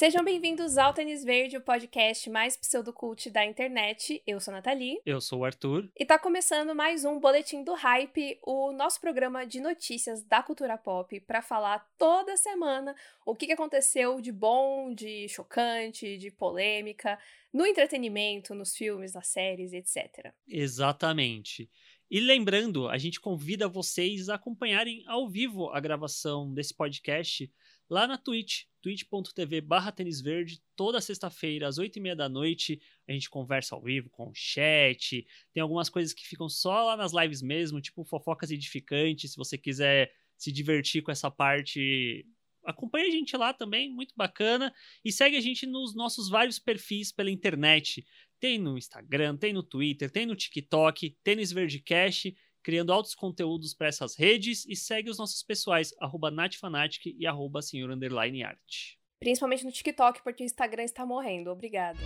Sejam bem-vindos ao Tênis Verde, o podcast mais pseudocult da internet. Eu sou a Nathalie. Eu sou o Arthur. E tá começando mais um Boletim do Hype, o nosso programa de notícias da cultura pop, para falar toda semana o que aconteceu de bom, de chocante, de polêmica, no entretenimento, nos filmes, nas séries, etc. Exatamente. E lembrando, a gente convida vocês a acompanharem ao vivo a gravação desse podcast lá na Twitch, twitch.tv barra verde, toda sexta-feira, às oito e meia da noite, a gente conversa ao vivo com o chat, tem algumas coisas que ficam só lá nas lives mesmo, tipo fofocas edificantes, se você quiser se divertir com essa parte, acompanha a gente lá também, muito bacana, e segue a gente nos nossos vários perfis pela internet, tem no Instagram, tem no Twitter, tem no TikTok, Tênis Verdecast, criando altos conteúdos para essas redes e segue os nossos pessoais, arroba natfanatic e arroba senhor. Principalmente no TikTok, porque o Instagram está morrendo. Obrigada.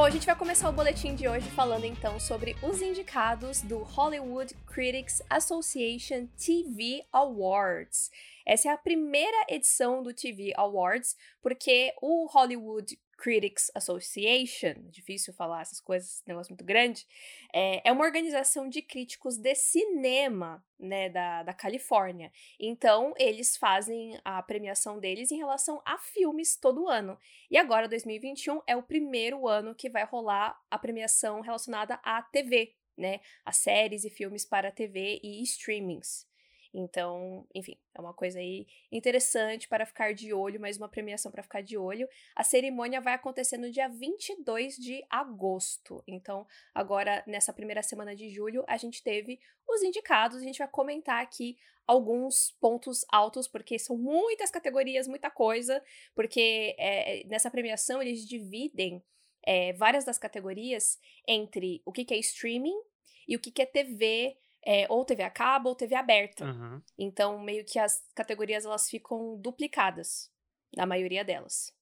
Bom, a gente vai começar o boletim de hoje falando então sobre os indicados do Hollywood Critics Association TV Awards. Essa é a primeira edição do TV Awards, porque o Hollywood Critics Association, difícil falar essas coisas, negócio muito grande, é, é uma organização de críticos de cinema, né, da, da Califórnia. Então, eles fazem a premiação deles em relação a filmes todo ano. E agora, 2021, é o primeiro ano que vai rolar a premiação relacionada à TV, né, a séries e filmes para TV e streamings. Então, enfim, é uma coisa aí interessante para ficar de olho, mais uma premiação para ficar de olho. A cerimônia vai acontecer no dia 22 de agosto. Então, agora nessa primeira semana de julho, a gente teve os indicados, a gente vai comentar aqui alguns pontos altos, porque são muitas categorias, muita coisa, porque é, nessa premiação eles dividem é, várias das categorias entre o que, que é streaming e o que, que é TV é, ou TV a cabo ou TV aberta. Uhum. Então, meio que as categorias elas ficam duplicadas, na maioria delas.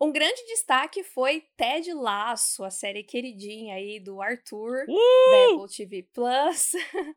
Um grande destaque foi Ted Lasso, a série queridinha aí do Arthur, uh! da Apple TV Plus.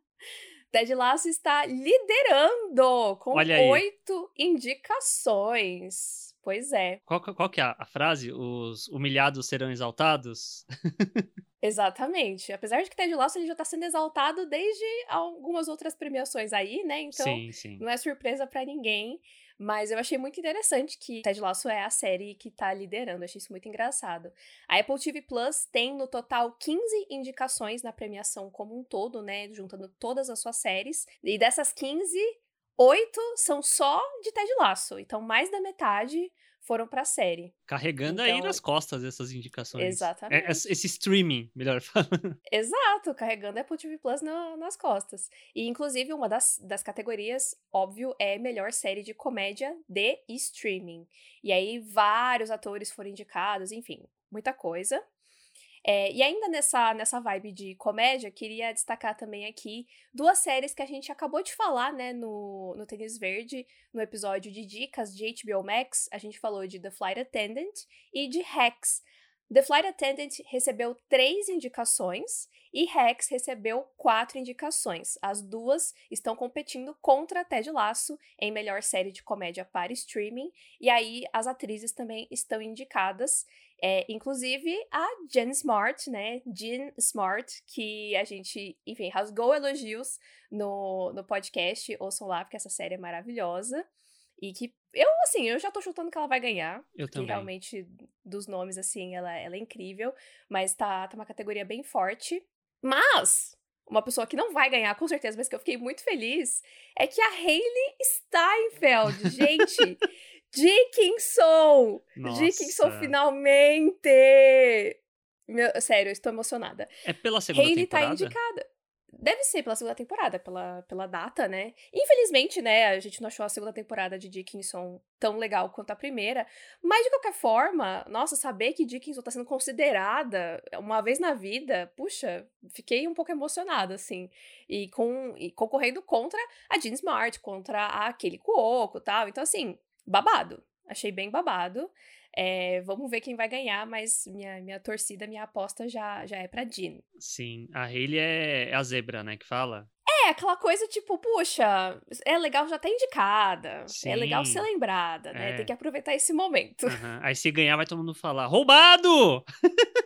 Ted Lasso está liderando com oito indicações. Pois é. Qual, qual que é a frase? Os humilhados serão exaltados? Exatamente. Apesar de que Ted Lasso ele já tá sendo exaltado desde algumas outras premiações aí, né? Então, sim, sim. não é surpresa para ninguém. Mas eu achei muito interessante que Ted Lasso é a série que tá liderando. Eu achei isso muito engraçado. A Apple TV Plus tem no total 15 indicações na premiação como um todo, né? Juntando todas as suas séries. E dessas 15, oito são só de Ted Lasso. Então, mais da metade foram para a série. Carregando então, aí nas costas essas indicações. Exatamente. É, esse streaming, melhor falando. Exato, carregando a Apple TV Plus no, nas costas. E, inclusive, uma das, das categorias, óbvio, é melhor série de comédia de streaming. E aí, vários atores foram indicados, enfim, muita coisa. É, e ainda nessa, nessa vibe de comédia, queria destacar também aqui duas séries que a gente acabou de falar, né, no, no Tênis Verde, no episódio de dicas de HBO Max. A gente falou de The Flight Attendant e de Hacks. The Flight Attendant recebeu três indicações e Rex recebeu quatro indicações. As duas estão competindo contra Ted Lasso em melhor série de comédia para streaming. E aí as atrizes também estão indicadas. É, inclusive a Jen Smart, né? Jen Smart, que a gente, enfim, rasgou elogios no, no podcast. Ouçam lá, porque essa série é maravilhosa. E que eu, assim, eu já tô chutando que ela vai ganhar. Eu também. realmente, dos nomes, assim, ela, ela é incrível. Mas tá, tá uma categoria bem forte. Mas, uma pessoa que não vai ganhar, com certeza, mas que eu fiquei muito feliz, é que a Hayley Steinfeld, gente. Dickinson! Nossa. Dickinson, finalmente! Meu, sério, eu estou emocionada. É pela segunda Hayley tá temporada? indicada. Deve ser pela segunda temporada, pela, pela data, né? Infelizmente, né, a gente não achou a segunda temporada de Dickinson tão legal quanto a primeira. Mas, de qualquer forma, nossa, saber que Dickinson tá sendo considerada uma vez na vida, puxa, fiquei um pouco emocionada, assim. E, com, e concorrendo contra a Jean Smart, contra a Kelly Cuoco e tal. Então, assim, babado. Achei bem babado. É, vamos ver quem vai ganhar, mas minha, minha torcida, minha aposta já, já é pra Jean. Sim, a Hayley é, é a zebra, né, que fala? É, aquela coisa tipo, puxa, é legal já estar indicada. Sim. É legal ser lembrada, né? É. Tem que aproveitar esse momento. Aham. Aí se ganhar, vai todo mundo falar: roubado!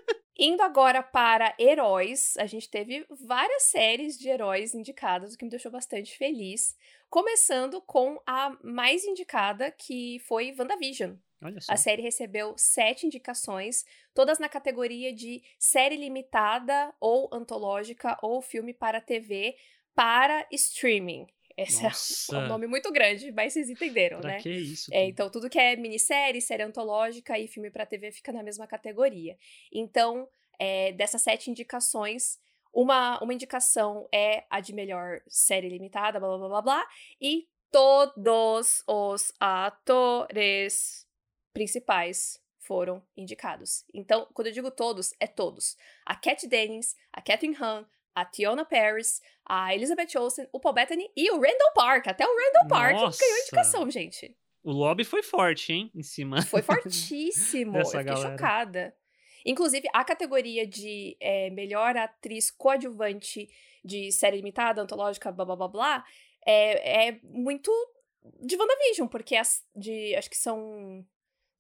Indo agora para heróis, a gente teve várias séries de heróis indicadas, o que me deixou bastante feliz. Começando com a mais indicada, que foi WandaVision. Olha só. A série recebeu sete indicações, todas na categoria de série limitada ou antológica ou filme para TV para streaming. Esse é um nome muito grande, mas vocês entenderam, Pra né? que isso? É, então, tudo que é minissérie, série antológica e filme pra TV fica na mesma categoria. Então, é, dessas sete indicações, uma, uma indicação é a de melhor série limitada, blá blá blá blá blá, e todos os atores principais foram indicados. Então, quando eu digo todos, é todos. A Kat Dennings, a Catherine Hahn, a Tiona Paris, a Elizabeth Olsen, o Paul Bettany e o Randall Park. Até o Randall Park Nossa. ganhou indicação, gente. O lobby foi forte, hein? Em cima. Foi fortíssimo. eu fiquei galera. chocada. Inclusive, a categoria de é, melhor atriz coadjuvante de série limitada, antológica, blá blá blá blá, é, é muito de WandaVision, porque as de. Acho que são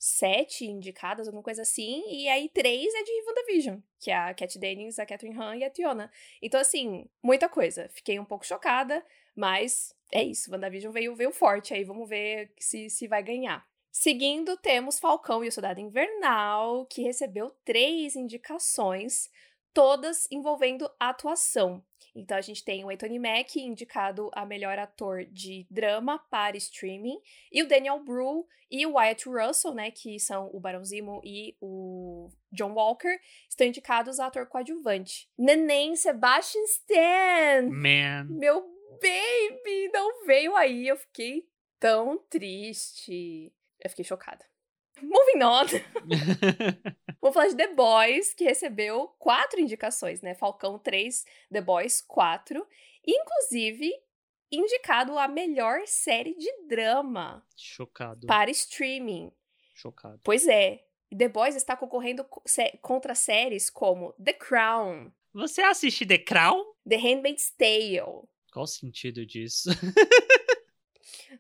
sete indicadas, alguma coisa assim, e aí três é de WandaVision, que é a Kat Dennings, a Catherine Hahn e a Tiona. Então, assim, muita coisa. Fiquei um pouco chocada, mas é isso. WandaVision veio, veio forte aí, vamos ver se, se vai ganhar. Seguindo, temos Falcão e o Soldado Invernal, que recebeu três indicações, todas envolvendo atuação. Então a gente tem o Anthony Mack indicado a melhor ator de drama para streaming, e o Daniel Bru e o Wyatt Russell, né, que são o Barão Zemo e o John Walker, estão indicados a ator coadjuvante. Neném Sebastian Stan! Man. Meu baby não veio aí, eu fiquei tão triste. Eu fiquei chocada. Moving on. Vamos falar de The Boys, que recebeu quatro indicações, né? Falcão 3, The Boys 4. Inclusive, indicado a melhor série de drama Chocado. para streaming. Chocado. Pois é. The Boys está concorrendo contra séries como The Crown, Você assiste The Crown? The Handmaid's Tale, Qual o sentido disso?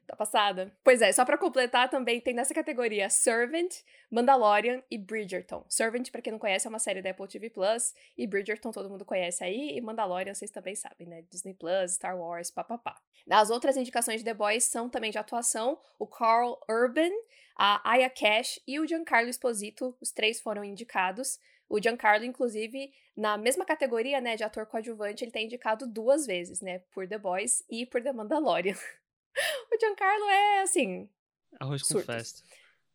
Tá passada? Pois é, só pra completar também tem nessa categoria Servant, Mandalorian e Bridgerton. Servant, pra quem não conhece, é uma série da Apple TV Plus, e Bridgerton todo mundo conhece aí, e Mandalorian vocês também sabem, né? Disney Plus, Star Wars, papapá. As outras indicações de The Boys são também de atuação, o Carl Urban, a Aya Cash e o Giancarlo Esposito, os três foram indicados. O Giancarlo, inclusive, na mesma categoria, né, de ator coadjuvante, ele tá indicado duas vezes, né, por The Boys e por The Mandalorian. O Giancarlo é assim. Arroz com Surtos. festa.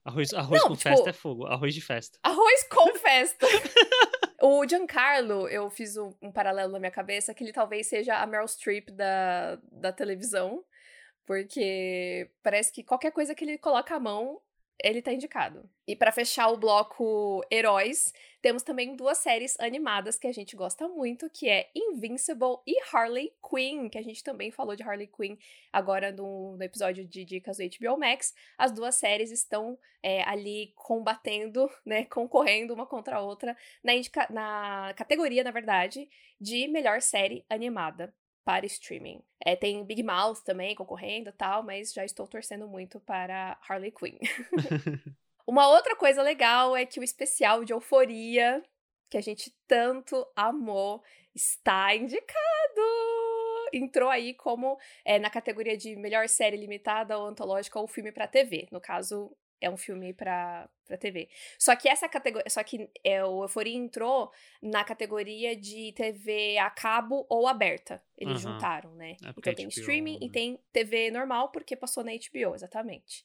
Arroz, arroz Não, com tipo- festa é fogo. Arroz de festa. Arroz com festa. o Giancarlo, eu fiz um, um paralelo na minha cabeça que ele talvez seja a Meryl Streep da, da televisão. Porque parece que qualquer coisa que ele coloca a mão, ele tá indicado. E pra fechar o bloco heróis, temos também duas séries animadas que a gente gosta muito, que é Invincible e Harley Quinn, que a gente também falou de Harley Quinn agora no, no episódio de dicas do HBO Max. As duas séries estão é, ali combatendo, né, concorrendo uma contra a outra na, indica- na categoria, na verdade, de melhor série animada para streaming. É, tem Big Mouth também concorrendo e tal, mas já estou torcendo muito para Harley Quinn. Uma outra coisa legal é que o especial de Euforia, que a gente tanto amou, está indicado! Entrou aí como é, na categoria de melhor série limitada ou antológica ou filme para TV. No caso, é um filme para para TV. Só que essa categoria, só que é, o Euforia entrou na categoria de TV a cabo ou aberta. Eles Aham. juntaram, né? É porque então tem HBO, streaming e né? tem TV normal porque passou na HBO, exatamente.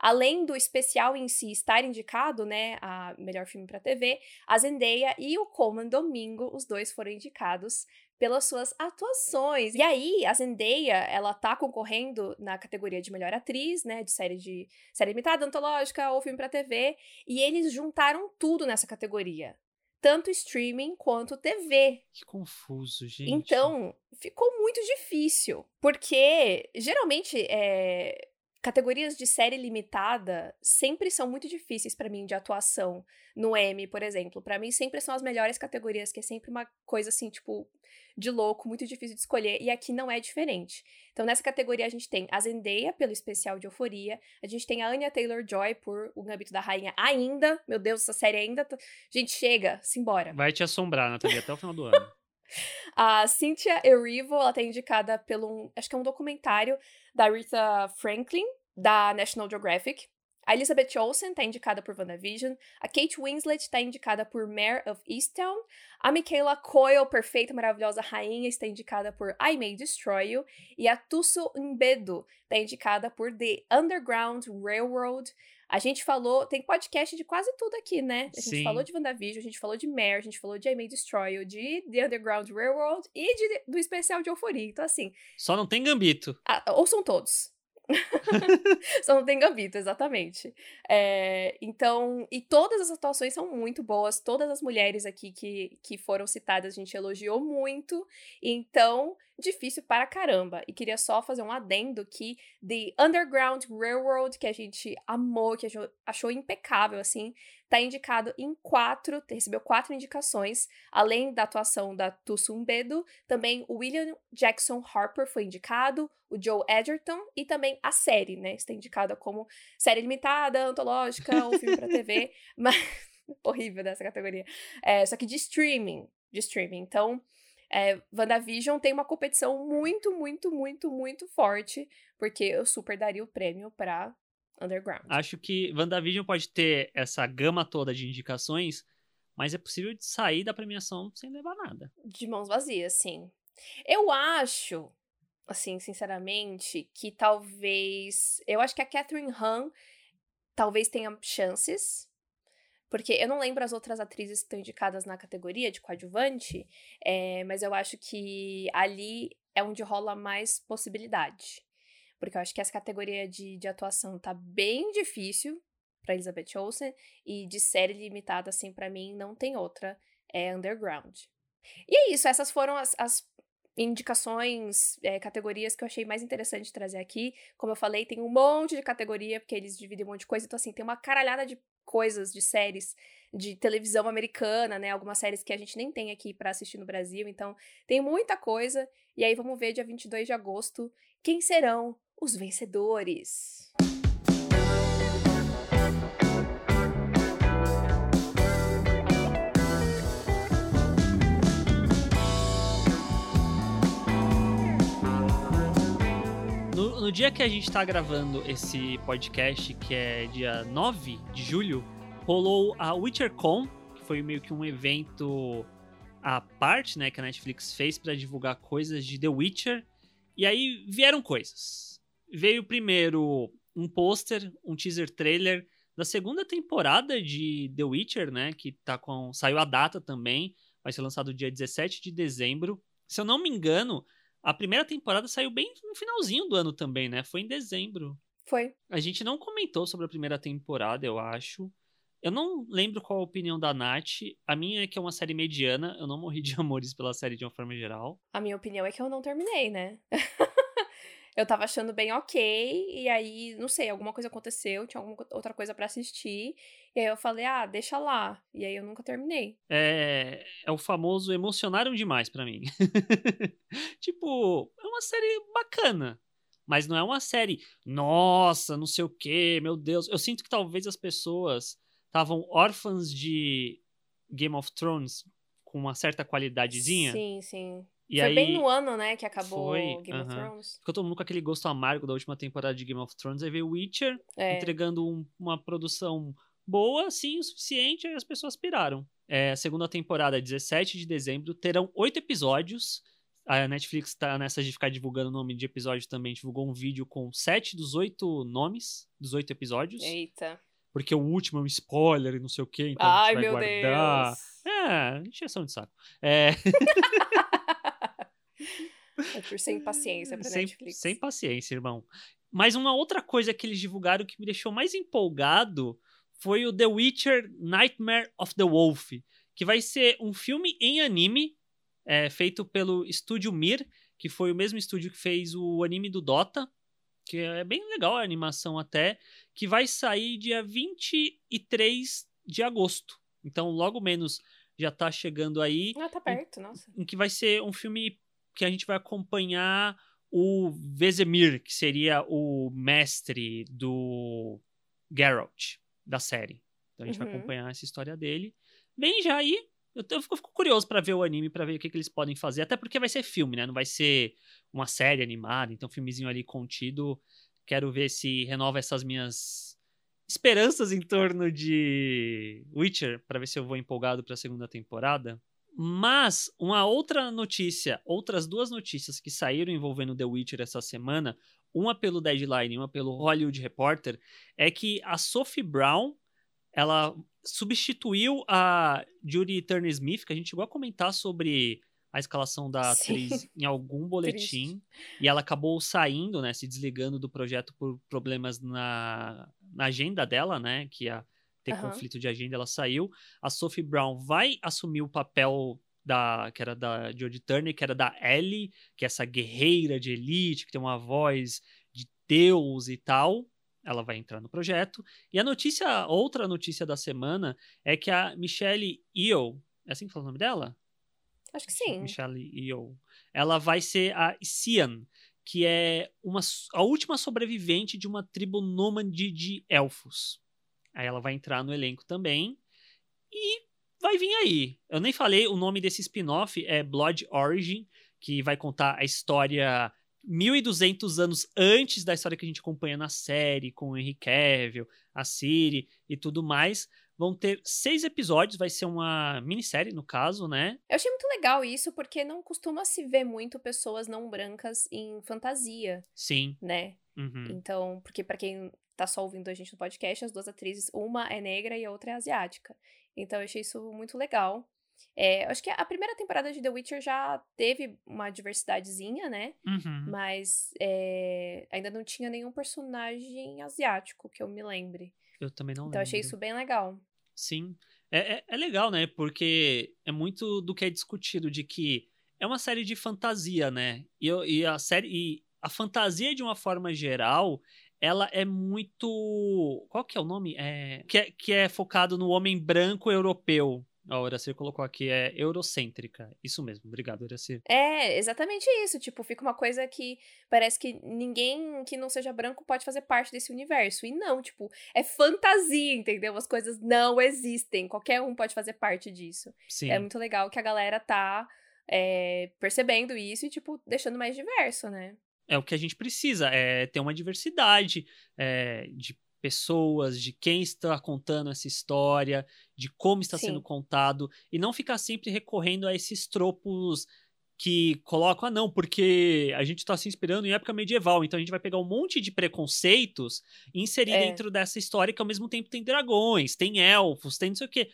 Além do especial em si estar indicado, né, a melhor filme para TV, a Zendaya e o Coleman Domingo, os dois foram indicados pelas suas atuações. E aí, a Zendaya, ela tá concorrendo na categoria de melhor atriz, né, de série de série limitada, antológica ou filme para TV, e eles juntaram tudo nessa categoria. Tanto streaming quanto TV. Que confuso, gente. Então, ficou muito difícil. Porque, geralmente, é, categorias de série limitada sempre são muito difíceis para mim de atuação no M, por exemplo. Para mim sempre são as melhores categorias, que é sempre uma coisa assim, tipo, de louco, muito difícil de escolher, e aqui não é diferente. Então nessa categoria a gente tem a Zendaya pelo especial de Euforia, a gente tem a Anya Taylor-Joy por O Gambito da Rainha ainda. Meu Deus, essa série ainda tá... Gente, chega, simbora. Vai te assombrar, Nathalie, até o final do ano. A Cynthia Erivo, ela tá indicada pelo, acho que é um documentário da Rita Franklin, da National Geographic. A Elizabeth Olsen está indicada por WandaVision. A Kate Winslet está indicada por Mare of Easttown. A Michaela Coyle, perfeita, maravilhosa rainha, está indicada por I May Destroy You. E a Tuso Mbedu está indicada por The Underground Railroad. A gente falou, tem podcast de quase tudo aqui, né? A gente Sim. falou de WandaVision, a gente falou de Mare, a gente falou de I May Destroy You, de The Underground Railroad e de- do especial de Euforia. Então, assim, Só não tem Gambito. ah, ouçam todos. Só não tem gambito, exatamente. É, então, e todas as atuações são muito boas. Todas as mulheres aqui que, que foram citadas a gente elogiou muito. Então, difícil para caramba. E queria só fazer um adendo que The Underground Railroad, que a gente amou, que achou, achou impecável, assim, tá indicado em quatro, recebeu quatro indicações, além da atuação da Tussum Bedo, também o William Jackson Harper foi indicado, o Joe Edgerton e também a série, né? Está indicada como série limitada, antológica ou filme pra TV, mas horrível dessa categoria. É, só que de streaming, de streaming. Então, é, WandaVision tem uma competição muito, muito, muito, muito forte, porque eu super daria o prêmio pra Underground. Acho que WandaVision pode ter essa gama toda de indicações, mas é possível de sair da premiação sem levar nada. De mãos vazias, sim. Eu acho, assim, sinceramente, que talvez. Eu acho que a Catherine Han talvez tenha chances. Porque eu não lembro as outras atrizes que estão indicadas na categoria de coadjuvante, é, mas eu acho que ali é onde rola mais possibilidade. Porque eu acho que essa categoria de, de atuação tá bem difícil pra Elizabeth Olsen, e de série limitada, assim, pra mim, não tem outra. É Underground. E é isso, essas foram as, as indicações, é, categorias que eu achei mais interessante trazer aqui. Como eu falei, tem um monte de categoria, porque eles dividem um monte de coisa. Então, assim, tem uma caralhada de coisas, de séries de televisão americana, né? Algumas séries que a gente nem tem aqui pra assistir no Brasil. Então, tem muita coisa. E aí, vamos ver dia 22 de agosto quem serão os vencedores. No, no dia que a gente tá gravando esse podcast, que é dia 9 de julho, rolou a WitcherCon, que foi meio que um evento à parte, né, que a Netflix fez pra divulgar coisas de The Witcher. E aí vieram coisas. Veio primeiro um pôster, um teaser trailer da segunda temporada de The Witcher, né, que tá com saiu a data também, vai ser lançado dia 17 de dezembro. Se eu não me engano, a primeira temporada saiu bem no finalzinho do ano também, né? Foi em dezembro. Foi. A gente não comentou sobre a primeira temporada, eu acho. Eu não lembro qual a opinião da Nath. A minha é que é uma série mediana. Eu não morri de amores pela série de uma forma geral. A minha opinião é que eu não terminei, né? eu tava achando bem ok, e aí, não sei, alguma coisa aconteceu, tinha alguma outra coisa pra assistir, e aí eu falei, ah, deixa lá. E aí eu nunca terminei. É, é o famoso emocionaram demais pra mim. tipo, é uma série bacana. Mas não é uma série, nossa, não sei o que, meu Deus. Eu sinto que talvez as pessoas estavam órfãs de Game of Thrones com uma certa qualidadezinha. Sim, sim. E Foi aí, bem no ano, né, que acabou Foi, Game of aham. Thrones. ficou todo mundo com aquele gosto amargo da última temporada de Game of Thrones. Aí veio Witcher, É, entregando um- uma produção boa, sim, o suficiente, aí as pessoas piraram. É, a segunda temporada, 17 de dezembro, terão oito episódios. A Netflix tá nessa de ficar divulgando o nome de episódio também, divulgou um vídeo com sete dos oito nomes dos oito episódios. eita. Porque o último é um spoiler e não sei o que, então a Ai, gente vai meu guardar. Deus. É, encheção de saco. É, É por sem paciência pra sem, Netflix. sem paciência, irmão. Mas uma outra coisa que eles divulgaram que me deixou mais empolgado foi o The Witcher Nightmare of the Wolf, que vai ser um filme em anime é, feito pelo estúdio Mir, que foi o mesmo estúdio que fez o anime do Dota, que é bem legal a animação até, que vai sair dia 23 de agosto. Então, logo menos já tá chegando aí. Ah, tá perto, em, nossa. Em que vai ser um filme que a gente vai acompanhar o Vesemir, que seria o mestre do Geralt da série. Então a gente uhum. vai acompanhar essa história dele. Bem, já aí, eu, eu fico, fico curioso para ver o anime, para ver o que, que, eles podem fazer. Até porque vai ser filme, né? Não vai ser uma série animada. Então, filmezinho ali contido. Quero ver se renova essas minhas esperanças em torno de Witcher, para ver se eu vou empolgado para a segunda temporada. Mas uma outra notícia, outras duas notícias que saíram envolvendo The Witcher essa semana, uma pelo Deadline e uma pelo Hollywood Reporter, é que a Sophie Brown, ela substituiu a Judy Turner Smith, que a gente chegou a comentar sobre a escalação da Sim. atriz em algum boletim, Triste. e ela acabou saindo, né, se desligando do projeto por problemas na, na agenda dela, né, que a ter uhum. conflito de agenda, ela saiu. A Sophie Brown vai assumir o papel da que era da Jodie Turner, que era da Ellie, que é essa guerreira de elite, que tem uma voz de Deus e tal. Ela vai entrar no projeto. E a notícia, outra notícia da semana é que a Michelle Yeoh, é assim que fala o nome dela? Acho que sim. Michelle Yeoh. Ela vai ser a Sian, que é uma, a última sobrevivente de uma tribo nômade de elfos. Aí ela vai entrar no elenco também. E vai vir aí. Eu nem falei, o nome desse spin-off é Blood Origin, que vai contar a história 1200 anos antes da história que a gente acompanha na série, com o Henry Cavill, a Siri e tudo mais. Vão ter seis episódios, vai ser uma minissérie, no caso, né? Eu achei muito legal isso, porque não costuma se ver muito pessoas não brancas em fantasia. Sim. Né? Uhum. Então, porque para quem tá só ouvindo a gente no podcast, as duas atrizes, uma é negra e a outra é asiática. Então eu achei isso muito legal. É, acho que a primeira temporada de The Witcher já teve uma diversidadezinha, né? Uhum. Mas é, ainda não tinha nenhum personagem asiático que eu me lembre. Eu também não então, lembro. Então achei isso bem legal. Sim. É, é, é, legal, né? Porque é muito do que é discutido, de que é uma série de fantasia, né? E, e a série. E a fantasia, de uma forma geral, ela é muito. Qual que é o nome? É... Que, é, que é focado no homem branco europeu. A Horacia colocou aqui, é eurocêntrica. Isso mesmo, obrigado, Horacia. É, exatamente isso. Tipo, fica uma coisa que parece que ninguém que não seja branco pode fazer parte desse universo. E não, tipo, é fantasia, entendeu? As coisas não existem. Qualquer um pode fazer parte disso. Sim. É muito legal que a galera tá é, percebendo isso e, tipo, deixando mais diverso, né? É o que a gente precisa, é ter uma diversidade é, de pessoas, de quem está contando essa história, de como está Sim. sendo contado, e não ficar sempre recorrendo a esses tropos que colocam, ah, não, porque a gente está se inspirando em época medieval, então a gente vai pegar um monte de preconceitos e inserir é. dentro dessa história que ao mesmo tempo tem dragões, tem elfos, tem não sei o quê.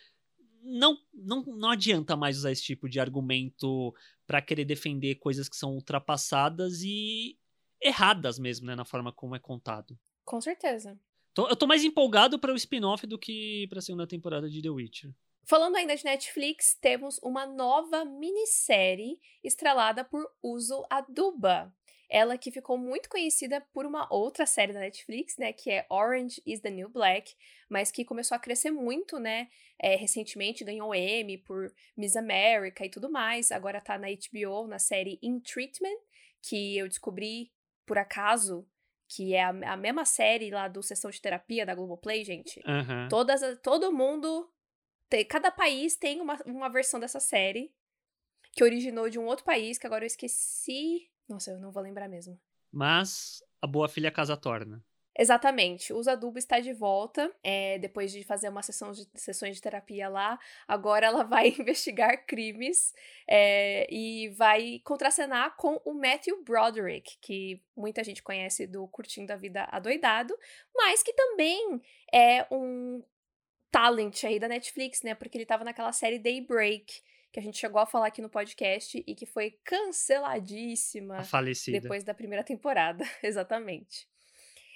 Não, não, não adianta mais usar esse tipo de argumento para querer defender coisas que são ultrapassadas e erradas mesmo, né, na forma como é contado. Com certeza. Tô, eu tô mais empolgado para o spin-off do que para a segunda temporada de The Witcher. Falando ainda de Netflix, temos uma nova minissérie estrelada por Uso Aduba. Ela que ficou muito conhecida por uma outra série da Netflix, né, que é Orange is the New Black, mas que começou a crescer muito, né, é, recentemente ganhou Emmy por Miss America e tudo mais, agora tá na HBO, na série In Treatment, que eu descobri por acaso, que é a, a, mesma série lá do Sessão de Terapia da Globoplay, gente. Uhum. Todas, todo mundo. Tem, cada país tem uma, uma versão dessa série que originou de um outro país, que agora eu esqueci. Nossa, eu não vou lembrar mesmo. Mas a boa filha casa torna. Exatamente. O Adubo está de volta, é, depois de fazer uma sessão de, sessões de terapia lá. Agora ela vai investigar crimes é, e vai contracenar com o Matthew Broderick, que muita gente conhece do Curtindo a Vida Adoidado, mas que também é um talent aí da Netflix, né? Porque ele estava naquela série Daybreak, que a gente chegou a falar aqui no podcast e que foi canceladíssima a falecida. depois da primeira temporada. Exatamente.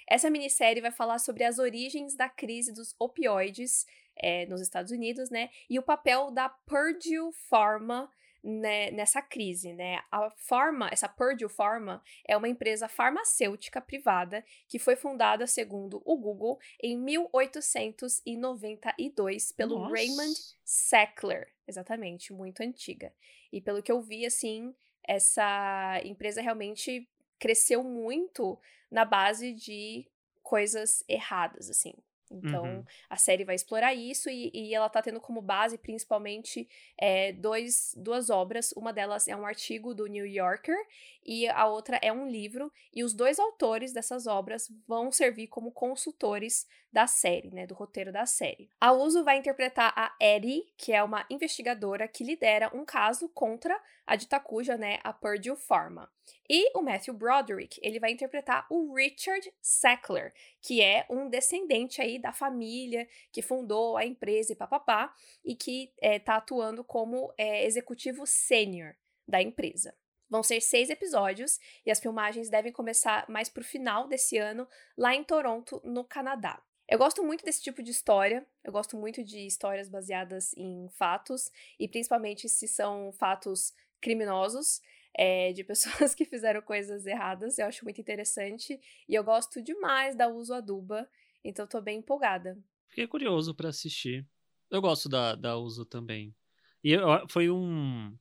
Essa minissérie vai falar sobre as origens da crise dos opioides é, nos Estados Unidos, né? E o papel da Purdue Pharma né, nessa crise, né? A Pharma, essa Purdue Pharma, é uma empresa farmacêutica privada que foi fundada, segundo o Google, em 1892 pelo Nossa. Raymond Sackler. Exatamente, muito antiga. E pelo que eu vi, assim, essa empresa realmente cresceu muito na base de coisas erradas, assim. Então, Uhum. a série vai explorar isso e, e ela tá tendo como base, principalmente, é, dois, duas obras. Uma delas é um artigo do New Yorker e a outra é um livro. E os dois autores dessas obras vão servir como consultores da série, né? Do roteiro da série. A Uso vai interpretar a Eddie, que é uma investigadora que lidera um caso contra a de Takuja, né? A Purdue Pharma. E o Matthew Broderick, ele vai interpretar o Richard Sackler, que é um descendente aí da família que fundou a empresa e papapá, e que está atuando como é, executivo sênior da empresa. Vão ser seis episódios e as filmagens devem começar mais pro final desse ano, lá em Toronto, no Canadá. Eu gosto muito desse tipo de história, eu gosto muito de histórias baseadas em fatos, e principalmente se são fatos criminosos, é, de pessoas que fizeram coisas erradas, eu acho muito interessante, e eu gosto demais da Uso Aduba, então tô bem empolgada. Fiquei curioso pra assistir. Eu gosto da, da Uso também. E eu- foi um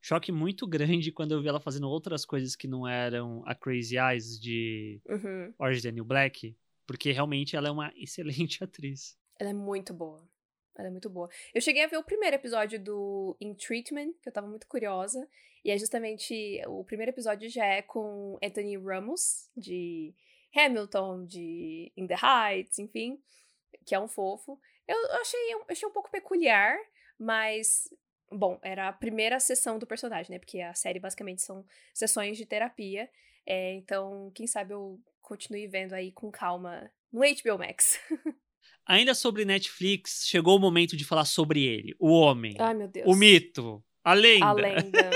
choque muito grande quando eu vi ela fazendo outras coisas que não eram a Crazy Eyes de Uhum. Orange is the New Black, porque realmente ela é uma excelente atriz. Ela é muito boa. Ela é muito boa. Eu cheguei a ver o primeiro episódio do In Treatment, que eu tava muito curiosa. E é justamente. O primeiro episódio já é com Anthony Ramos, de Hamilton, de In the Heights, enfim. Que é um fofo. Eu achei, eu achei um pouco peculiar, mas. Bom, era a primeira sessão do personagem, né? Porque a série basicamente são sessões de terapia. É, então, quem sabe eu continue vendo aí com calma no HBO Max. Ainda sobre Netflix, chegou o momento de falar sobre ele, o homem, Ai, meu Deus. o mito, a lenda. A lenda.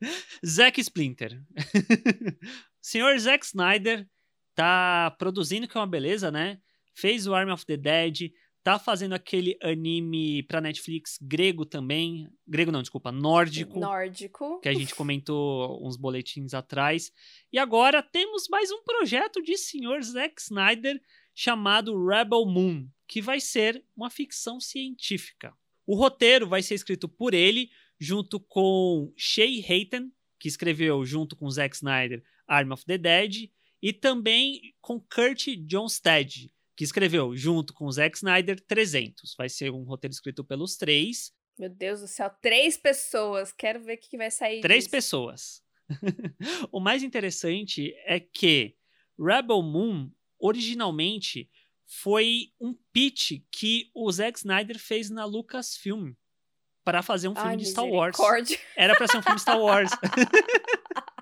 Zack Splinter. Senhor Zack Snyder tá produzindo, que é uma beleza, né? Fez o Army of the Dead, tá fazendo aquele anime pra Netflix grego também. Grego não, desculpa, nórdico. Nórdico. Que a gente comentou uns boletins atrás. E agora temos mais um projeto de Senhor Zack Snyder chamado Rebel Moon, que vai ser uma ficção científica. O roteiro vai ser escrito por ele, junto com Shay Hayten, que escreveu junto com Zack Snyder Arm of the Dead, e também com Kurt Johnstad, que escreveu junto com Zack Snyder 300. Vai ser um roteiro escrito pelos três. Meu Deus do céu, três pessoas. Quero ver o que vai sair Três disso. pessoas. o mais interessante é que Rebel Moon, originalmente, foi um pitch que o Zack Snyder fez na Lucasfilm para fazer um filme Ai, de Star Wars. Era para ser um filme Star Wars.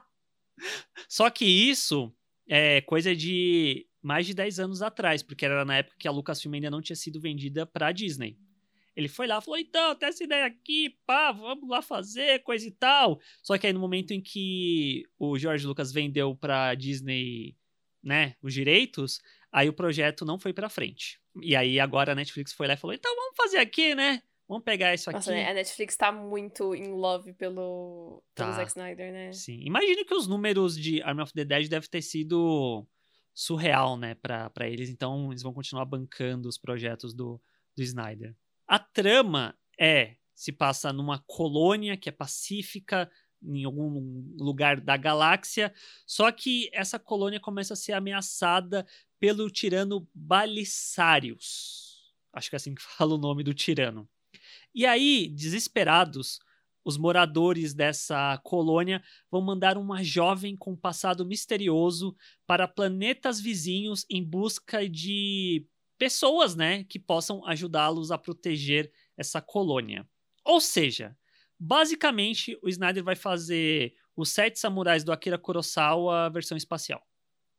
Só que isso é coisa de mais de 10 anos atrás, porque era na época que a Lucasfilm ainda não tinha sido vendida para Disney. Ele foi lá falou: então, tem essa ideia aqui, pá, vamos lá fazer, coisa e tal. Só que aí no momento em que o George Lucas vendeu pra Disney, né, os direitos, aí o projeto não foi pra frente. E aí agora a Netflix foi lá e falou: então vamos fazer aqui, né? Vamos pegar isso aqui. Nossa, a Netflix tá muito in love pelo, pelo Tá. Zack Snyder, né? Sim. Imagino que os números de Army of the Dead deve ter sido surreal, né, pra eles. Então, eles vão continuar bancando os projetos do, do Snyder. A trama é, se passa numa colônia que é pacífica, em algum lugar da galáxia, só que essa colônia começa a ser ameaçada pelo tirano Balisarius. Acho que é assim que fala o nome do tirano. E aí, desesperados, os moradores dessa colônia vão mandar uma jovem com passado misterioso para planetas vizinhos em busca de pessoas, né, que possam ajudá-los a proteger essa colônia. Ou seja, basicamente o Snyder vai fazer os Sete Samurais do Akira Kurosawa versão espacial.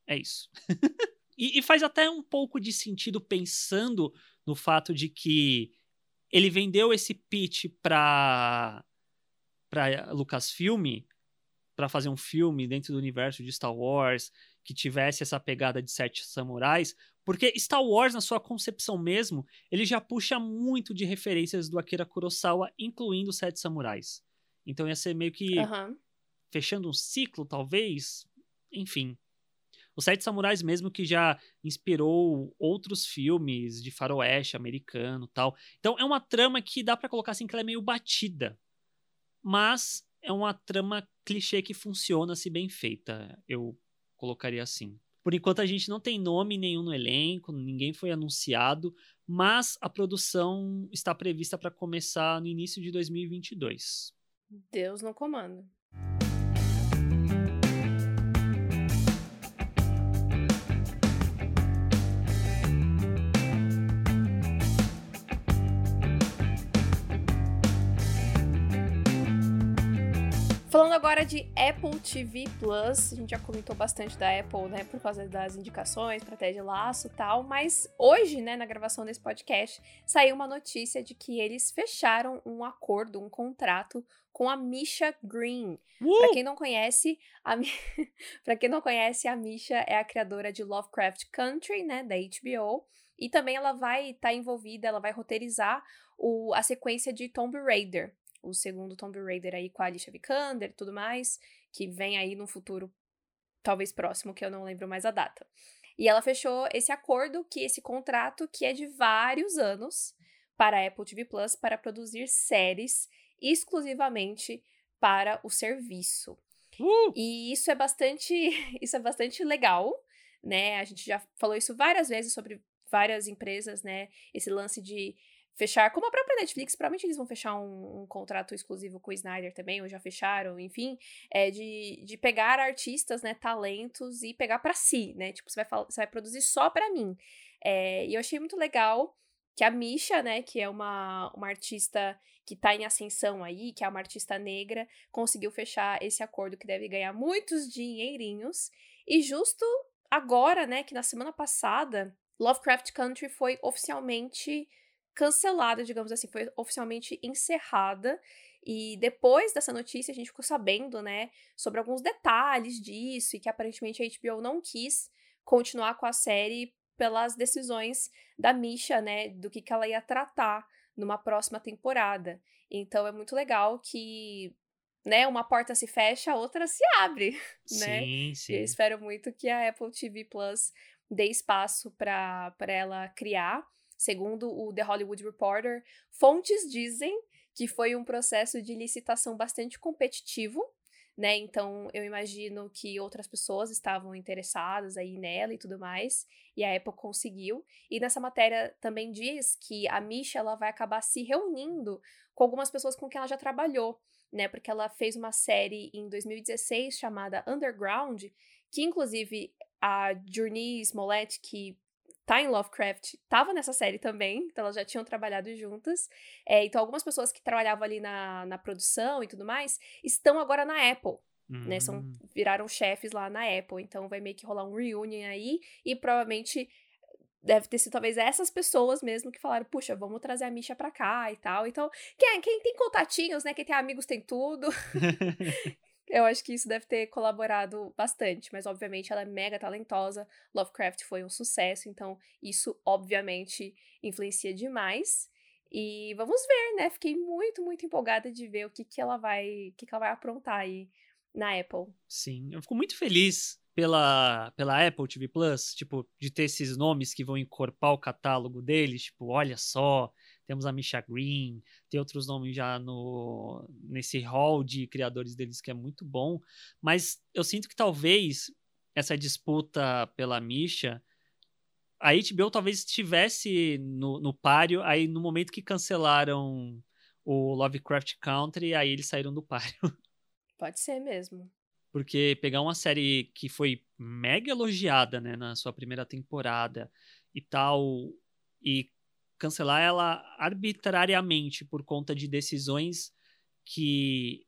É isso. e, e faz até um pouco de sentido pensando no fato de que ele vendeu esse pitch para para Lucasfilm para fazer um filme dentro do universo de Star Wars que tivesse essa pegada de sete samurais, porque Star Wars, na sua concepção mesmo, ele já puxa muito de referências do Akira Kurosawa, incluindo Sete Samurais. Então ia ser meio que Aham. fechando um ciclo, talvez. Enfim. Os Sete Samurais mesmo que já inspirou outros filmes de faroeste americano tal. Então é uma trama que dá pra colocar assim que ela é meio batida. Mas é uma trama clichê que funciona se bem feita. Eu colocaria assim. Por enquanto a gente não tem nome nenhum no elenco, ninguém foi anunciado, mas a produção está prevista para começar no início de 2022. Deus no comando. Falando agora de Apple TV Plus, a gente já comentou bastante da Apple, né, por causa das indicações para Ted Laço e tal, mas hoje, né, na gravação desse podcast, saiu uma notícia de que eles fecharam um acordo, um contrato com a Misha Green. Uh! Pra quem não conhece, a para quem não conhece, a Misha é a criadora de Lovecraft Country, né, da HBO, e também ela vai estar envolvida, ela vai roteirizar o... a sequência de Tomb Raider, o segundo Tomb Raider aí com a Alicia Vikander e tudo mais, que vem aí no futuro talvez próximo, que eu não lembro mais a data. E ela fechou esse acordo, que esse contrato que é de vários anos para a Apple TV Plus para produzir séries exclusivamente para o serviço. Uh! E isso é bastante, isso é bastante legal, né? A gente já falou isso várias vezes sobre várias empresas, né? Esse lance de fechar, como a própria Netflix, provavelmente eles vão fechar um, um contrato exclusivo com o Snyder também, ou já fecharam, enfim, é de, de pegar artistas, né, talentos e pegar para si, né? Tipo, você vai, fal- você vai produzir só para mim. É, e eu achei muito legal que a Misha, né, que é uma, uma artista que tá em ascensão aí, que é uma artista negra, conseguiu fechar esse acordo que deve ganhar muitos dinheirinhos. E justo agora, né, que na semana passada, Lovecraft Country foi oficialmente cancelada, digamos assim, foi oficialmente encerrada. E depois dessa notícia, a gente ficou sabendo, né, sobre alguns detalhes disso e que aparentemente a HBO não quis continuar com a série pelas decisões da Misha, né, do que, que ela ia tratar numa próxima temporada. Então é muito legal que, né, uma porta se fecha, a outra se abre, né? Sim, E sim. eu espero muito que a Apple TV Plus dê espaço para ela criar. Segundo o The Hollywood Reporter, fontes dizem que foi um processo de licitação bastante competitivo, né? Então eu imagino que outras pessoas estavam interessadas aí nela e tudo mais, e a Apple conseguiu. E nessa matéria também diz que a Misha ela vai acabar se reunindo com algumas pessoas com quem ela já trabalhou, né? Porque ela fez uma série em 2016 chamada Underground, que inclusive a Journey Smollett, que tá em Lovecraft, tava nessa série também, então elas já tinham trabalhado juntas. É, então algumas pessoas que trabalhavam ali na, na produção e tudo mais estão agora na Apple. Né, são, Hum, viraram chefes lá na Apple, então vai meio que rolar um reunion aí, e provavelmente deve ter sido talvez essas pessoas mesmo que falaram, puxa, vamos trazer a Misha pra cá e tal. Então, quem, quem tem contatinhos, né, quem tem amigos tem tudo, eu acho que isso deve ter colaborado bastante, mas obviamente ela é mega talentosa. Lovecraft foi um sucesso, então isso obviamente influencia demais. E vamos ver, né? Fiquei muito, muito empolgada de ver o que, que ela vai, o que, que ela vai aprontar aí na Apple. Sim, eu fico muito feliz pela, pela Apple TV Plus, tipo, de ter esses nomes que vão encorpar o catálogo deles, tipo, olha só, temos a Misha Green, tem outros nomes já no nesse hall de criadores deles que é muito bom, mas eu sinto que talvez essa disputa pela Misha a HBO talvez estivesse no, no páreo, aí no momento que cancelaram o Lovecraft Country, aí eles saíram do páreo. Pode ser mesmo. Porque pegar uma série que foi mega elogiada, né, na sua primeira temporada e tal, e cancelar ela arbitrariamente por conta de decisões que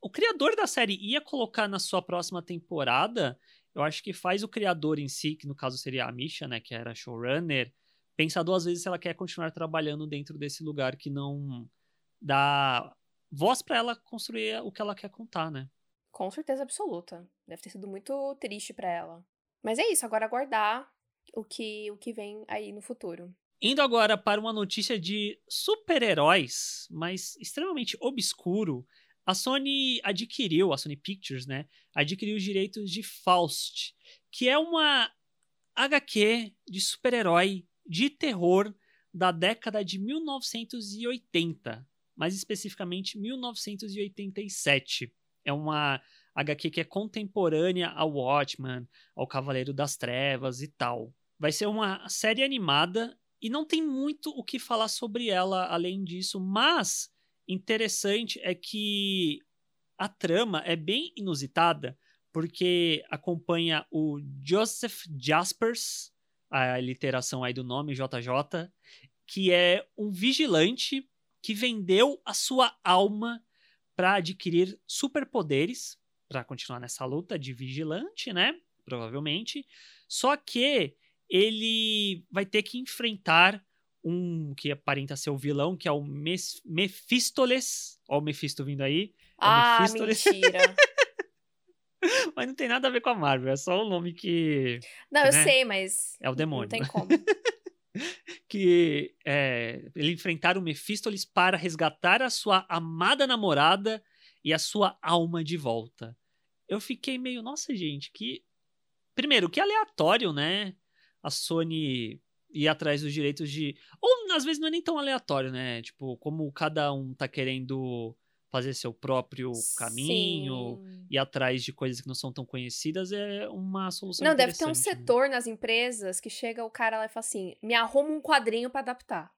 o criador da série ia colocar na sua próxima temporada, eu acho que faz o criador em si, que no caso seria a Misha, né, que era showrunner, pensar duas vezes se ela quer continuar trabalhando dentro desse lugar que não dá voz para ela construir o que ela quer contar, né? Com certeza absoluta. Deve ter sido muito triste para ela. Mas é isso, agora aguardar o que, o que vem aí no futuro. Indo agora para uma notícia de super-heróis, mas extremamente obscuro. A Sony adquiriu, a Sony Pictures, né? Adquiriu os direitos de Faust, que é uma HQ de super-herói de terror da década de 1980, mais especificamente 1987. É uma HQ que é contemporânea ao Watchman, ao Cavaleiro das Trevas e tal. Vai ser uma série animada e não tem muito o que falar sobre ela além disso, mas interessante é que a trama é bem inusitada, porque acompanha o Joseph Jaspers, a literação aí do nome JJ, que é um vigilante que vendeu a sua alma para adquirir superpoderes, para continuar nessa luta de vigilante, né? Provavelmente. Só que ele vai ter que enfrentar um que aparenta ser o vilão, que é o Mes Mephistoles. Ó, o Mephisto vindo aí. É ah, mentira. mas não tem nada a ver com a Marvel, é só o nome que. Não, que, eu né? sei, mas. É o demônio. Não tem como. que é, ele enfrentar o Mephistoles para resgatar a sua amada namorada e a sua alma de volta. Eu fiquei meio, nossa, gente, que. Primeiro, que aleatório, né? A Sony ir atrás dos direitos de. Ou às vezes não é nem tão aleatório, né? Tipo, como cada um tá querendo fazer seu próprio caminho, Sim. ir atrás de coisas que não são tão conhecidas, é uma solução Não, deve ter um né? setor nas empresas que chega o cara lá e fala assim: me arruma um quadrinho pra adaptar.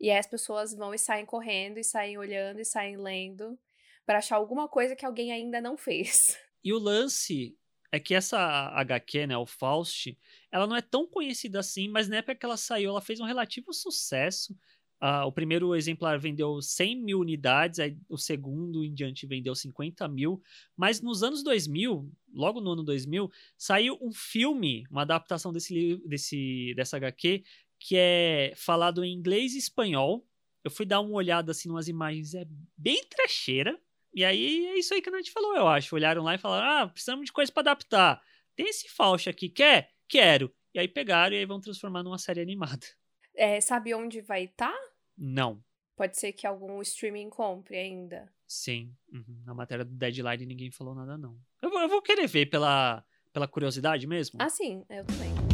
E aí as pessoas vão e saem correndo, e saem olhando, e saem lendo, pra achar alguma coisa que alguém ainda não fez. E o lance é que essa HQ, né, o Faust, ela não é tão conhecida assim, mas na época que ela saiu, ela fez um relativo sucesso. Ah, o primeiro exemplar vendeu 100 mil unidades, aí o segundo em diante vendeu 50 mil. Mas nos anos 2000, logo no ano 2000, saiu um filme, uma adaptação desse, li- desse dessa HQ, que é falado em inglês e espanhol. Eu fui dar uma olhada assim umas imagens, é bem trecheira. E aí é isso aí que a gente falou, eu acho. Olharam lá e falaram: ah, precisamos de coisa pra adaptar. Tem esse Faust aqui, quer? Quero. E aí pegaram e aí vão transformar numa série animada. É, sabe onde vai estar? Não. Pode ser que algum streaming compre ainda. Sim. Uhum. Na matéria do Deadline ninguém falou nada, não. Eu vou, eu vou querer ver pela, pela curiosidade mesmo. Ah, sim, eu também.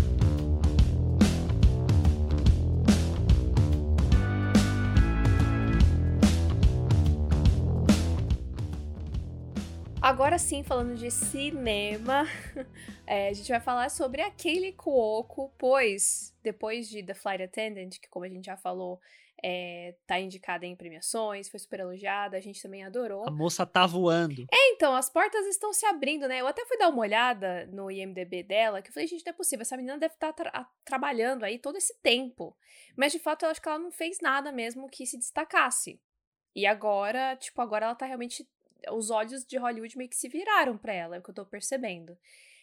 Agora sim, falando de cinema, é, a gente vai falar sobre a Kaylee Cuoco, pois depois de The Flight Attendant, que como a gente já falou, é, tá indicada em premiações, foi super elogiada, a gente também adorou. A moça tá voando. Então, as portas estão se abrindo, né? Eu até fui dar uma olhada no IMDB dela, que eu falei, gente, não é possível, essa menina deve estar tra- a- trabalhando aí todo esse tempo. Mas, de fato, eu acho que ela não fez nada mesmo que se destacasse. E agora, tipo, agora ela tá realmente... Os olhos de Hollywood meio que se viraram pra ela, é o que eu tô percebendo.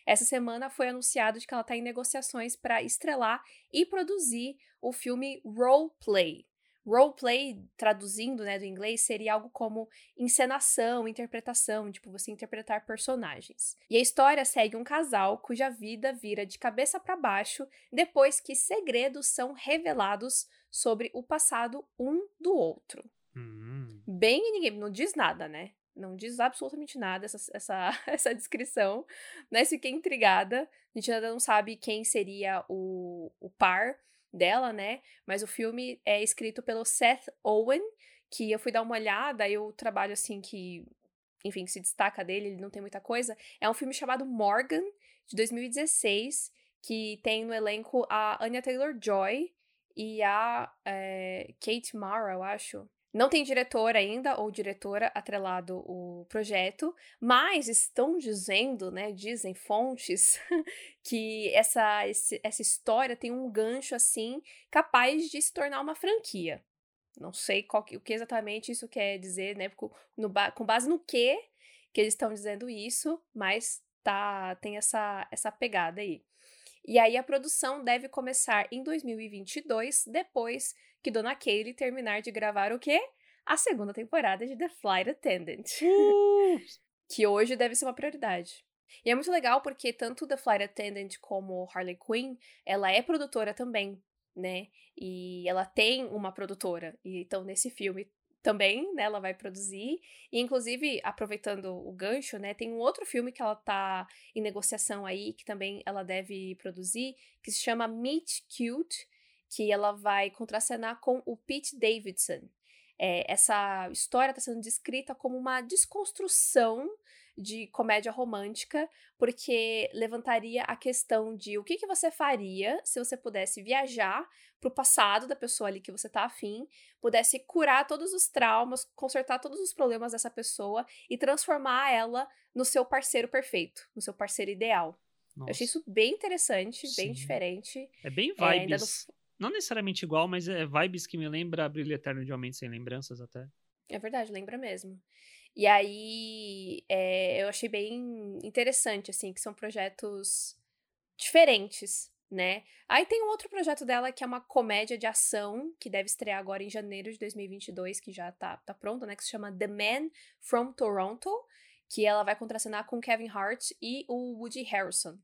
Essa semana foi anunciado de que ela tá em negociações pra estrelar e produzir o filme Roleplay. Roleplay, traduzindo, né, do inglês, seria algo como encenação, interpretação, tipo você interpretar personagens. E a história segue um casal cuja vida vira de cabeça para baixo depois que segredos são revelados sobre o passado um do outro. Hum. Bem, ninguém não diz nada, né? Não diz absolutamente nada essa, essa, essa descrição, mas fiquei intrigada. A gente ainda não sabe quem seria o, o par dela, né? Mas o filme é escrito pelo Seth Owen, que eu fui dar uma olhada e o trabalho, assim, que, enfim, que se destaca dele, ele não tem muita coisa. É um filme chamado Morgan, de 2016, que tem no elenco a Anya Taylor-Joy e a é, Kate Mara, eu acho. Não tem diretor ainda, ou diretora, atrelado o projeto, mas estão dizendo, né, dizem fontes, que essa, esse- essa história tem um gancho, assim, capaz de se tornar uma franquia. Não sei qual o que exatamente isso quer dizer, né, com, no com base no que que eles estão dizendo isso, mas tá, tem essa, essa pegada aí. E aí a produção deve começar em 2022, depois que Dona Kaylee terminar de gravar o quê? A segunda temporada de The Flight Attendant. Uh, que hoje deve ser uma prioridade. E é muito legal porque tanto The Flight Attendant como Harley Quinn, ela é produtora também, né? E ela tem uma produtora. E então nesse filme também, né, ela vai produzir. E inclusive, aproveitando o gancho, né, tem um outro filme que ela tá em negociação aí, que também ela deve produzir, que se chama Meet Cute, que ela vai contracenar com o Pete Davidson. É, essa história está sendo descrita como uma desconstrução de comédia romântica, porque levantaria a questão de o que, que você faria se você pudesse viajar para o passado da pessoa ali que você tá afim, pudesse curar todos os traumas, consertar todos os problemas dessa pessoa e transformar ela no seu parceiro perfeito, no seu parceiro ideal. Nossa. Eu achei isso bem interessante, Sim. bem diferente. É bem vibes. É, não... necessariamente igual, mas é vibes que me lembra Brilho Eterno de Homem Sem Lembranças até. É verdade, lembra mesmo. E aí é, eu achei bem interessante, assim, que são projetos diferentes, né? Aí tem um outro projeto dela que é uma comédia de ação, que deve estrear agora em janeiro de 2022, que já tá, tá pronto, né? Que se chama The Man from Toronto, que ela vai contracenar com Kevin Hart e o Woody Harrison.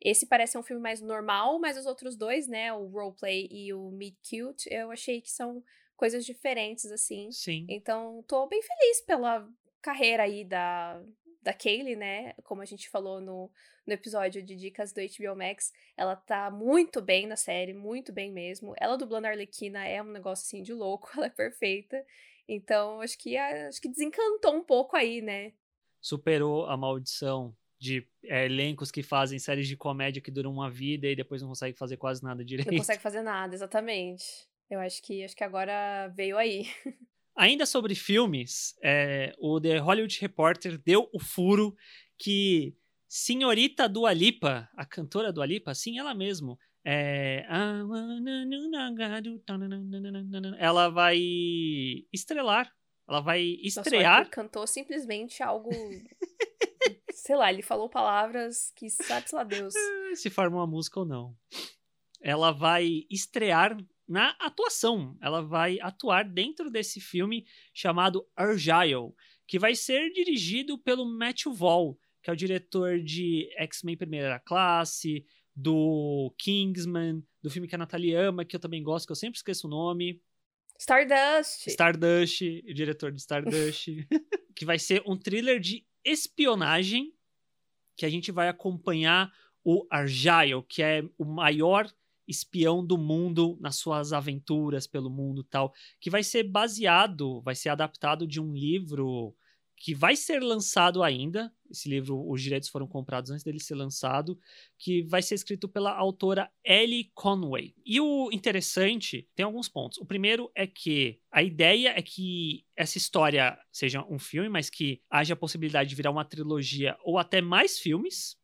Esse parece um filme mais normal, mas os outros dois, né, o Roleplay e o Meet Cute, eu achei que são coisas diferentes, assim. Sim. Então, tô bem feliz pela, carreira aí da, da Kaylee, né? Como a gente falou no, no episódio de dicas do HBO Max, ela tá muito bem na série, muito bem mesmo. Ela dublando a Arlequina é um negócio assim de louco, ela é perfeita. Então, acho que acho que desencantou um pouco aí, né? Superou a maldição de é, elencos que fazem séries de comédia que duram uma vida e depois não conseguem fazer quase nada direito. Não consegue fazer nada, exatamente. Eu acho que acho que agora veio aí. Ainda sobre filmes, é, o The Hollywood Reporter deu o furo que senhorita Dua Lipa, a cantora Dua Lipa, sim, ela mesmo, é, ela vai estrelar, ela vai estrear. Nossa, cantou simplesmente algo sei lá, ele falou palavras que sabe lá Deus. Se forma uma música ou não. Ela vai estrear na atuação. Ela vai atuar dentro desse filme chamado Argyle, que vai ser dirigido pelo Matthew Vaughn, que é o diretor de X-Men Primeira Classe, do Kingsman, do filme que a Natalie ama, que eu também gosto, que eu sempre esqueço o nome. Stardust. Stardust, o diretor de Stardust. que vai ser um thriller de espionagem que a gente vai acompanhar o Argyle, que é o maior espião do mundo nas suas aventuras pelo mundo tal, que vai ser baseado, vai ser adaptado de um livro que vai ser lançado ainda. Esse livro, os direitos foram comprados antes dele ser lançado, que vai ser escrito pela autora Ellie Conway. E o interessante, tem alguns pontos. O primeiro é que a ideia é que essa história seja um filme, mas que haja a possibilidade de virar uma trilogia ou até mais filmes.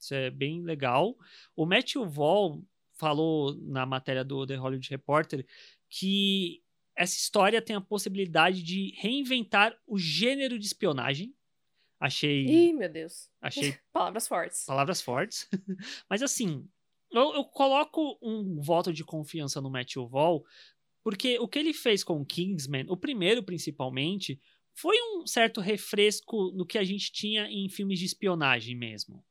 Isso é bem legal. O Matthew Vaughn falou na matéria do The Hollywood Reporter que essa história tem a possibilidade de reinventar o gênero de espionagem. Achei. Ih, meu Deus. Achei. palavras fortes. Palavras fortes. Mas assim, eu, eu, coloco um voto de confiança no Matthew Vaughn, porque o que ele fez com o Kingsman, o primeiro principalmente, foi um certo refresco no que a gente tinha em filmes de espionagem mesmo.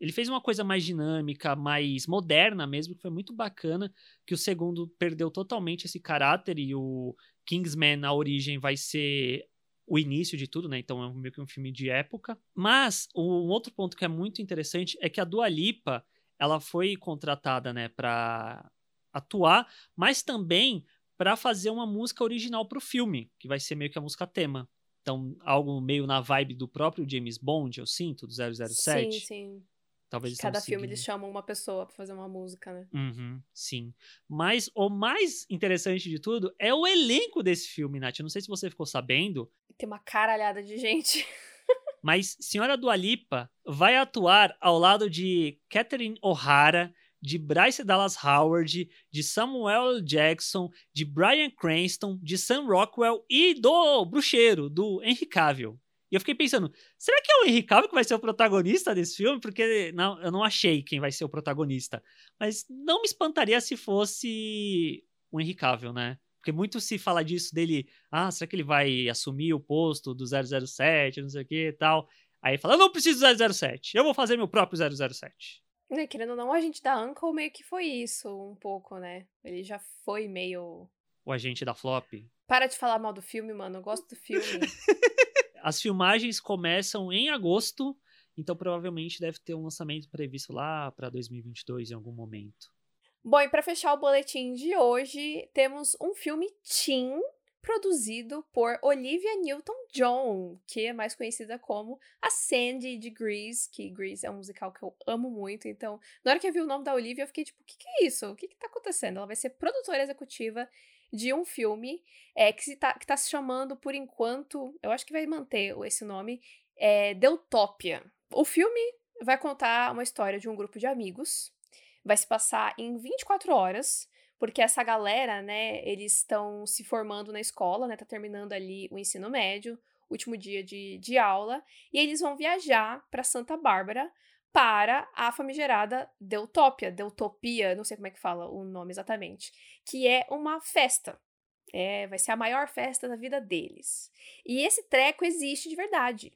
Ele fez uma coisa mais dinâmica, mais moderna mesmo, que foi muito bacana, que o segundo perdeu totalmente esse caráter e o Kingsman, a origem, vai ser o início de tudo, né? Então é meio que um filme de época. Mas um outro ponto que é muito interessante é que a Dua Lipa, ela foi contratada, né, para atuar, mas também para fazer uma música original para o filme, que vai ser meio que a música tema. Então, algo meio na vibe do próprio James Bond, eu sinto, do 007. Sim, sim. Talvez Cada filme eles chamam uma pessoa para fazer uma música, né? Uhum, sim. Mas o mais interessante de tudo é o elenco desse filme, Nath. Eu não sei se você ficou sabendo. Tem uma caralhada de gente. mas Senhora Dua Lipa vai atuar ao lado de Catherine O'Hara, de Bryce Dallas Howard, de Samuel Jackson, de Brian Cranston, de Sam Rockwell e do bruxeiro, do Henry Cavill. E eu fiquei pensando, será que é o Henry Cavill que vai ser o protagonista desse filme? Porque não, eu não achei quem vai ser o protagonista. Mas não me espantaria se fosse o Henry Cavill, né? Porque muito se fala disso dele, ah, será que ele vai assumir o posto do 007, não sei o que e tal. Aí fala: Eu não preciso do 007, eu vou fazer meu próprio 007. Né, querendo ou não, o agente da Uncle meio que foi isso, um pouco, né? Ele já foi meio. O agente da Flop. Para de falar mal do filme, mano. Eu gosto do filme. As filmagens começam em agosto, então provavelmente deve ter um lançamento previsto lá para 2022 em algum momento. Bom, e para fechar o boletim de hoje, temos um filme teen produzido por Olivia Newton-John, que é mais conhecida como a Sandy de Grease, que Grease é um musical que eu amo muito, então, na hora que eu vi o nome da Olivia, eu fiquei tipo, o que, que é isso? O que, que tá acontecendo? Ela vai ser produtora executiva de um filme é, que, tá, que tá se chamando, por enquanto, eu acho que vai manter esse nome, é Deutopia. O filme vai contar uma história de um grupo de amigos, vai se passar em 24 horas, porque essa galera, né, eles estão se formando na escola, né, tá terminando ali o ensino médio, último dia de, de aula, e eles vão viajar para Santa Bárbara para a famigerada Deutopia, Deutopia, não sei como é que fala o nome exatamente, que é uma festa. É, vai ser a maior festa da vida deles. E esse treco existe de verdade.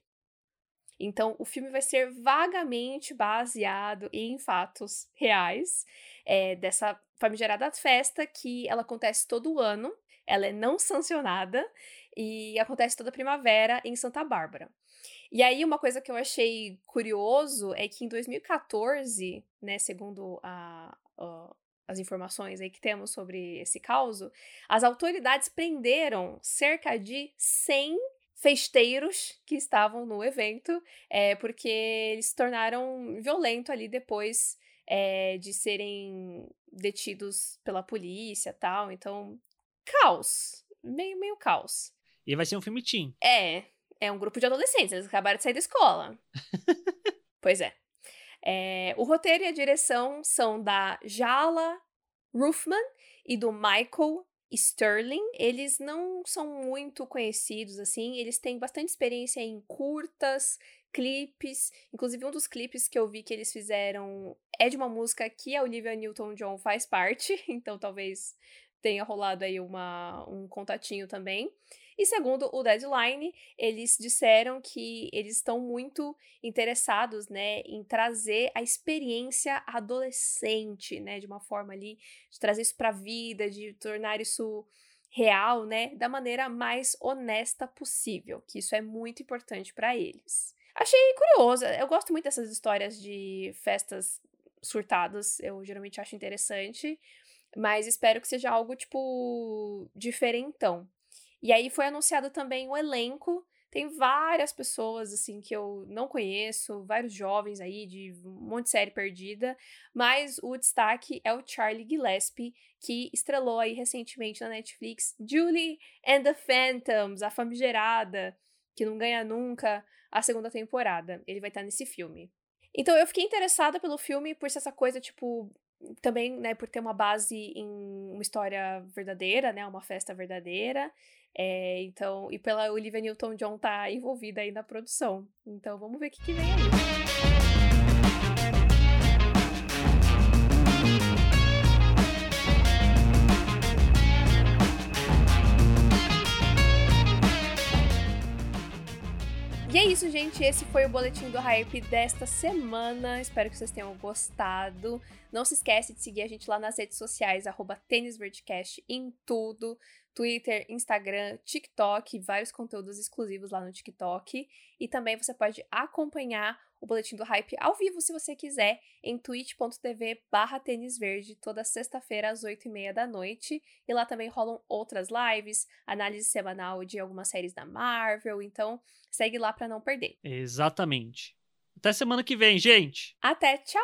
Então, o filme vai ser vagamente baseado em fatos reais é, dessa famigerada festa que ela acontece todo ano, ela é não sancionada e acontece toda primavera em Santa Bárbara. E aí, uma coisa que eu achei curioso é que em 2014, né, segundo a, a as informações aí que temos sobre esse caso, as autoridades prenderam cerca de 100 festeiros que estavam no evento, é, porque eles se tornaram violentos ali depois é, de serem detidos pela polícia tal. Então, caos. Meio, meio caos. E vai ser um filme teen. É, é um grupo de adolescentes, eles acabaram de sair da escola. pois é. é. O roteiro e a direção são da Jala Ruffman e do Michael Sterling, eles não são muito conhecidos assim, eles têm bastante experiência em curtas, clipes. Inclusive, um dos clipes que eu vi que eles fizeram é de uma música que a Olivia Newton-John faz parte, então talvez tenha rolado aí uma, um contatinho também. E segundo o Deadline, eles disseram que eles estão muito interessados, né, em trazer a experiência adolescente, né, de uma forma ali de trazer isso para a vida, de tornar isso real, né, da maneira mais honesta possível, que isso é muito importante para eles. Achei curioso, eu gosto muito dessas histórias de festas surtadas, eu geralmente acho interessante, mas espero que seja algo tipo diferentão. E aí foi anunciado também o elenco. Tem várias pessoas, assim, que eu não conheço, vários jovens aí de um monte de série perdida, mas o destaque é o Charlie Gillespie, que estrelou aí recentemente na Netflix Julie and the Phantoms, a famigerada, que não ganha nunca a segunda temporada. Ele vai estar nesse filme. Então eu fiquei interessada pelo filme por ser essa coisa, tipo, também, né, por ter uma base em uma história verdadeira, né, uma festa verdadeira. É, então, e pela Olivia Newton-John tá envolvida aí na produção. Então, vamos ver o que, que vem aí. E é isso, gente. Esse foi o boletim do Hype desta semana. Espero que vocês tenham gostado. Não se esquece de seguir a gente lá nas redes sociais, arroba em tudo. Twitter, Instagram, TikTok, vários conteúdos exclusivos lá no TikTok. E também você pode acompanhar o Boletim do Hype ao vivo, se você quiser, em twitch.tv barra tênis verde, toda sexta-feira às 8h30 da noite. E lá também rolam outras lives, análise semanal de algumas séries da Marvel. Então, segue lá para não perder. Exatamente. Até semana que vem, gente! Até, tchau!